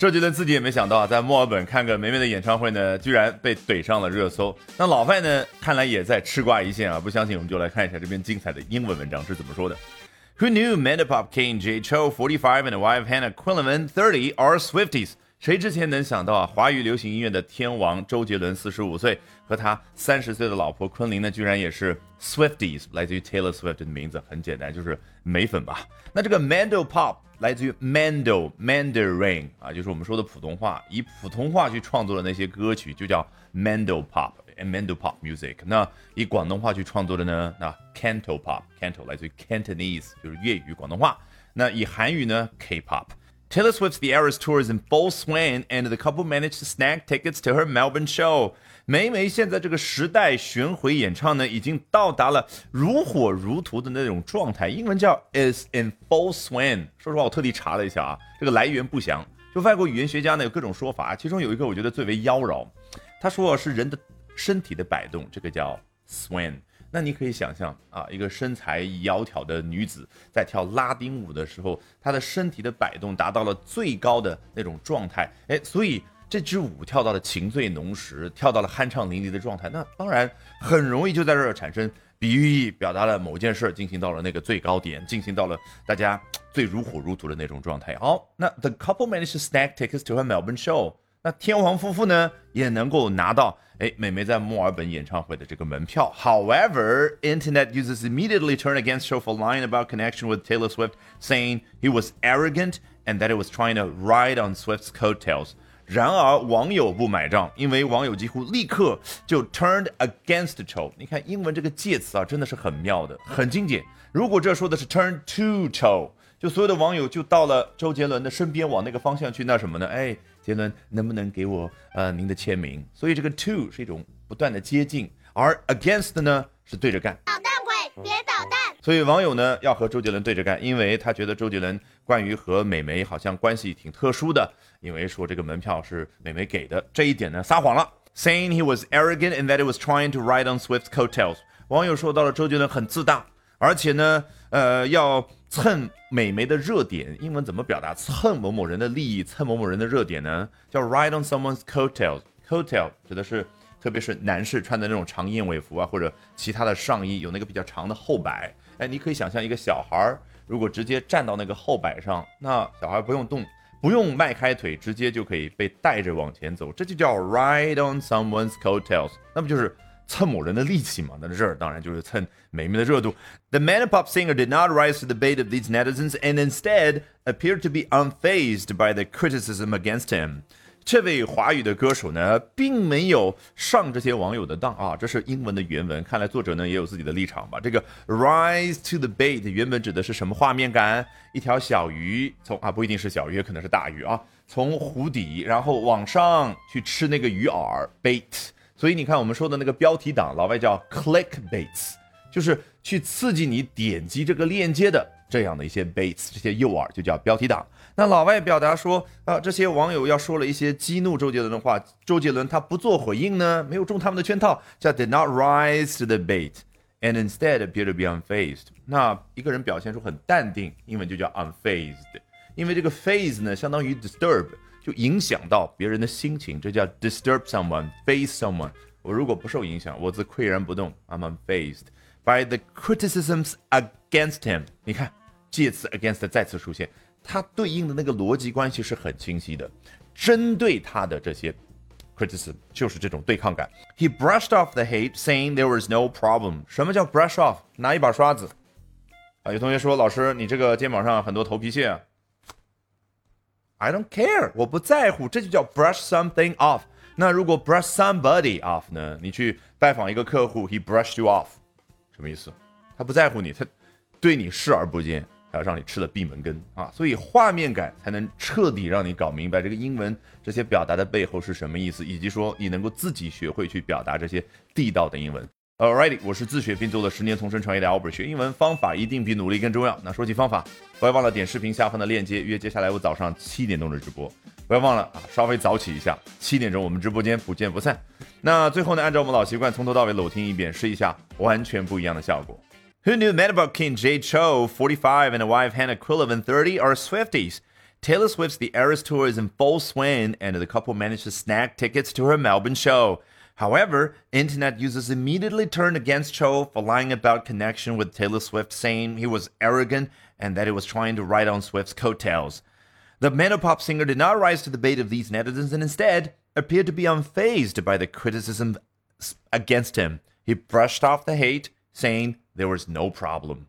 周杰伦自己也没想到啊，在墨尔本看个梅梅的演唱会呢，居然被怼上了热搜。那老外呢，看来也在吃瓜一线啊。不相信，我们就来看一下这篇精彩的英文文章是怎么说的。Who knew Mandopop King J Cho 45 and wife Hannah Quilliman 30 are Swifties？谁之前能想到啊，华语流行音乐的天王周杰伦四十五岁，和他三十岁的老婆昆凌呢，居然也是 Swifties，来自于 Taylor Swift 的名字，很简单，就是美粉吧。那这个 Mandopop。来自于 Mando Mandarin 啊，就是我们说的普通话，以普通话去创作的那些歌曲就叫 Mando Pop，Mando Pop music。那以广东话去创作的呢，那 Canto Pop，Canto 来自于 Cantonese，就是粤语广东话。那以韩语呢，K-pop。Taylor Swift's The Eras tour is in full swing, and the couple managed to snag tickets to her Melbourne show. 梅梅现在这个时代巡回演唱呢，已经到达了如火如荼的那种状态，英文叫 is in full swing。说实话，我特地查了一下啊，这个来源不详，就外国语言学家呢有各种说法，其中有一个我觉得最为妖娆，他说是人的身体的摆动，这个叫 swing。那你可以想象啊，一个身材窈窕的女子在跳拉丁舞的时候，她的身体的摆动达到了最高的那种状态，哎，所以这支舞跳到了情醉浓时，跳到了酣畅淋漓的状态，那当然很容易就在这儿产生比喻意，表达了某件事进行到了那个最高点，进行到了大家最如火如荼的那种状态。好，那 the couple managed to snag tickets to her Melbourne show。那天王夫妇呢也能够拿到哎美眉在墨尔本演唱会的这个门票。However, internet users immediately turned against Show for lying about connection with Taylor Swift, saying he was arrogant and that he was trying to ride on Swift's coattails. 然而网友不买账，因为网友几乎立刻就 turned against Cho。你看英文这个介词啊，真的是很妙的，很经典。如果这说的是 turn to Cho，就所有的网友就到了周杰伦的身边，往那个方向去，那什么呢？哎。杰伦能不能给我呃您的签名？所以这个 to 是一种不断的接近，而 against 呢是对着干。捣蛋鬼，别捣蛋！所以网友呢要和周杰伦对着干，因为他觉得周杰伦关于和美眉好像关系挺特殊的，因为说这个门票是美眉给的，这一点呢撒谎了，saying he was arrogant and that he was trying to ride on Swift's coattails。网友说到了周杰伦很自大，而且呢呃要。蹭美眉的热点，英文怎么表达蹭某某人的利益、蹭某某人的热点呢？叫 ride on someone's coattails。coattail 指的是，特别是男士穿的那种长燕尾服啊，或者其他的上衣，有那个比较长的后摆。哎，你可以想象一个小孩儿，如果直接站到那个后摆上，那小孩不用动，不用迈开腿，直接就可以被带着往前走，这就叫 ride on someone's coattails。那不就是？蹭某人的力气嘛，那这儿当然就是蹭美眉的热度。The man pop singer did not rise to the bait of these netizens and instead appeared to be unfazed by the criticism against him。这位华语的歌手呢，并没有上这些网友的当啊，这是英文的原文。看来作者呢也有自己的立场吧。这个 rise to the bait 原本指的是什么画面感？一条小鱼从啊不一定是小鱼，也可能是大鱼啊，从湖底然后往上去吃那个鱼饵 bait。所以你看，我们说的那个标题党，老外叫 clickbaits，就是去刺激你点击这个链接的这样的一些 baits，这些诱饵就叫标题党。那老外表达说啊，这些网友要说了一些激怒周杰伦的话，周杰伦他不做回应呢，没有中他们的圈套，叫 did not rise to the bait and instead appear to be unfazed。那一个人表现出很淡定，英文就叫 unfazed，因为这个 phase 呢，相当于 disturb。就影响到别人的心情，这叫 disturb someone, face someone。我如果不受影响，我自岿然不动，I'm unfazed by the criticisms against him。你看，介词 against 再次出现，它对应的那个逻辑关系是很清晰的。针对他的这些 criticism 就是这种对抗感。He brushed off the hate, saying there was no problem。什么叫 brush off？拿一把刷子。啊，有同学说，老师，你这个肩膀上很多头皮屑。I don't care，我不在乎，这就叫 brush something off。那如果 brush somebody off 呢？你去拜访一个客户，he brushed you off，什么意思？他不在乎你，他对你视而不见，还要让你吃了闭门羹啊！所以画面感才能彻底让你搞明白这个英文这些表达的背后是什么意思，以及说你能够自己学会去表达这些地道的英文。Alrighty，我是自学并做了十年同声传译的 Albert，学英文方法一定比努力更重要。那说起方法，不要忘了点视频下方的链接，约接下来我早上七点钟的直播。不要忘了啊，稍微早起一下，七点钟我们直播间不见不散。那最后呢，按照我们老习惯，从头到尾搂听一遍，试一下完全不一样的效果。Who knew Metabot King Jay Cho, 45, and wife Hannah Quillivan, 30, are Swifties? Taylor Swift's The Eras Tour is in full swing, and the couple managed to snag tickets to her Melbourne show. However, internet users immediately turned against Cho for lying about connection with Taylor Swift, saying he was arrogant and that he was trying to ride on Swift's coattails. The Menopop singer did not rise to the bait of these netizens and instead appeared to be unfazed by the criticism against him. He brushed off the hate, saying there was no problem.